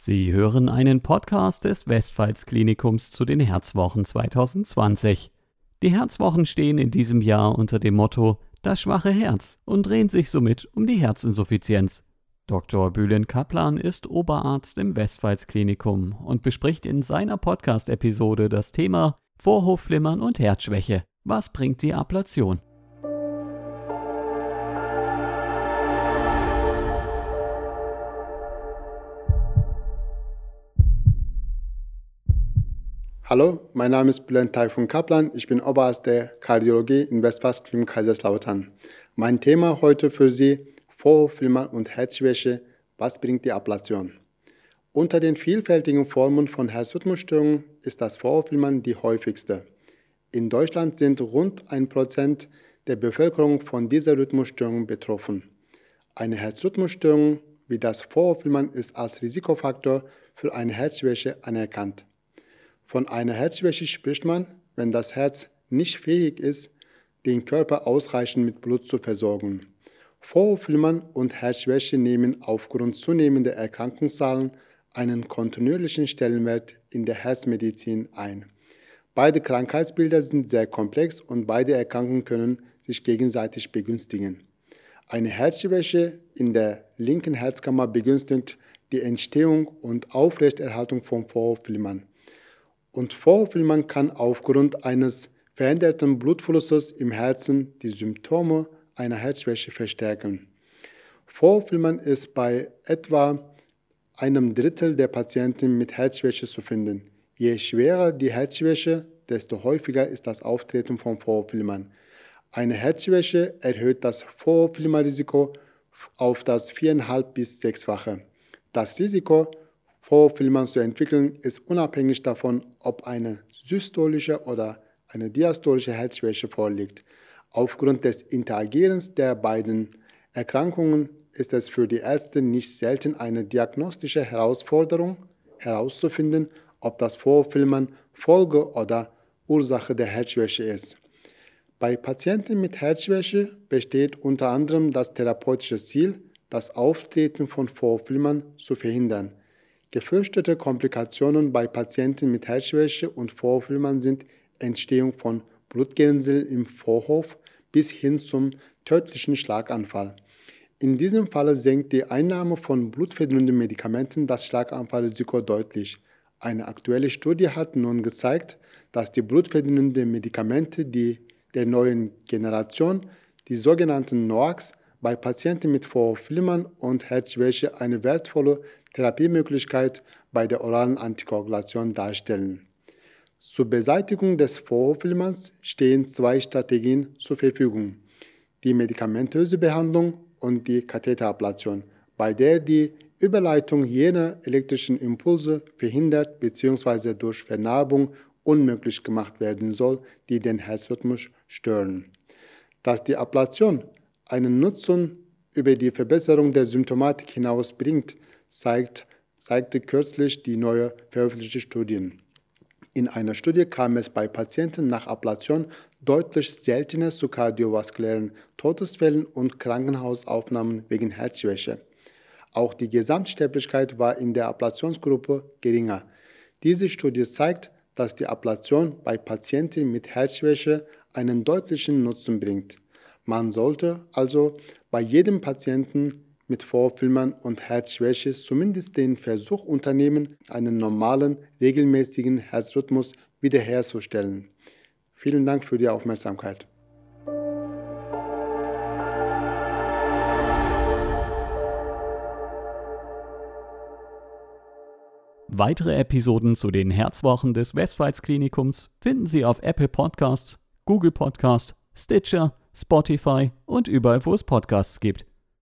Sie hören einen Podcast des Westpfalz-Klinikums zu den Herzwochen 2020. Die Herzwochen stehen in diesem Jahr unter dem Motto Das schwache Herz und drehen sich somit um die Herzinsuffizienz. Dr. Bülent Kaplan ist Oberarzt im Westpfalz-Klinikum und bespricht in seiner Podcast-Episode das Thema Vorhofflimmern und Herzschwäche. Was bringt die Ablation? Hallo, mein Name ist Bülent Taifun Kaplan. Ich bin Oberarzt der Kardiologie in Westfalen Kaiserslautern. Mein Thema heute für Sie: Vorhofflimmern und Herzschwäche. Was bringt die Ablation? Unter den vielfältigen Formen von Herzrhythmusstörungen ist das Vorhofflimmern die häufigste. In Deutschland sind rund 1% der Bevölkerung von dieser Rhythmusstörung betroffen. Eine Herzrhythmusstörung wie das Vorhofflimmern ist als Risikofaktor für eine Herzschwäche anerkannt. Von einer Herzschwäche spricht man, wenn das Herz nicht fähig ist, den Körper ausreichend mit Blut zu versorgen. Vorhofflimmern und Herzschwäche nehmen aufgrund zunehmender Erkrankungszahlen einen kontinuierlichen Stellenwert in der Herzmedizin ein. Beide Krankheitsbilder sind sehr komplex und beide Erkrankungen können sich gegenseitig begünstigen. Eine Herzschwäche in der linken Herzkammer begünstigt die Entstehung und Aufrechterhaltung von Vorhofflimmern und Vorhofflimmern kann aufgrund eines veränderten Blutflusses im Herzen die Symptome einer Herzschwäche verstärken. Vorhofflimmern ist bei etwa einem Drittel der Patienten mit Herzschwäche zu finden. Je schwerer die Herzschwäche, desto häufiger ist das Auftreten von Vorhofflimmern. Eine Herzschwäche erhöht das Vorhofflimmerrisiko auf das viereinhalb bis sechsfache. Das Risiko Vorhofflimmern zu entwickeln, ist unabhängig davon, ob eine systolische oder eine diastolische Herzschwäche vorliegt. Aufgrund des Interagierens der beiden Erkrankungen ist es für die Ärzte nicht selten eine diagnostische Herausforderung herauszufinden, ob das Vorhofflimmern Folge oder Ursache der Herzschwäche ist. Bei Patienten mit Herzschwäche besteht unter anderem das therapeutische Ziel, das Auftreten von Vorhofflimmern zu verhindern. Gefürchtete Komplikationen bei Patienten mit Herzschwäche und Vorhofflimmern sind Entstehung von Blutgerinnsel im Vorhof bis hin zum tödlichen Schlaganfall. In diesem Fall senkt die Einnahme von blutverdünnenden Medikamenten das Schlaganfallrisiko deutlich. Eine aktuelle Studie hat nun gezeigt, dass die blutverdünnenden Medikamente die der neuen Generation, die sogenannten NOACs, bei Patienten mit Vorhofflimmern und Herzschwäche eine wertvolle Therapiemöglichkeit bei der oralen Antikoagulation darstellen. Zur Beseitigung des Vorhofflimmerns stehen zwei Strategien zur Verfügung. Die medikamentöse Behandlung und die Katheterablation, bei der die Überleitung jener elektrischen Impulse verhindert bzw. durch Vernarbung unmöglich gemacht werden soll, die den Herzrhythmus stören. Dass die Ablation einen Nutzen über die Verbesserung der Symptomatik hinaus bringt, zeigt, zeigte kürzlich die neue veröffentlichte Studien. In einer Studie kam es bei Patienten nach Ablation deutlich seltener zu kardiovaskulären Todesfällen und Krankenhausaufnahmen wegen Herzschwäche. Auch die Gesamtsterblichkeit war in der Ablationsgruppe geringer. Diese Studie zeigt, dass die Ablation bei Patienten mit Herzschwäche einen deutlichen Nutzen bringt. Man sollte also bei jedem Patienten mit Vorfilmern und Herzschwäche zumindest den Versuch unternehmen, einen normalen, regelmäßigen Herzrhythmus wiederherzustellen. Vielen Dank für die Aufmerksamkeit. Weitere Episoden zu den Herzwochen des Westpfalz Klinikums finden Sie auf Apple Podcasts, Google Podcasts, Stitcher, Spotify und überall, wo es Podcasts gibt.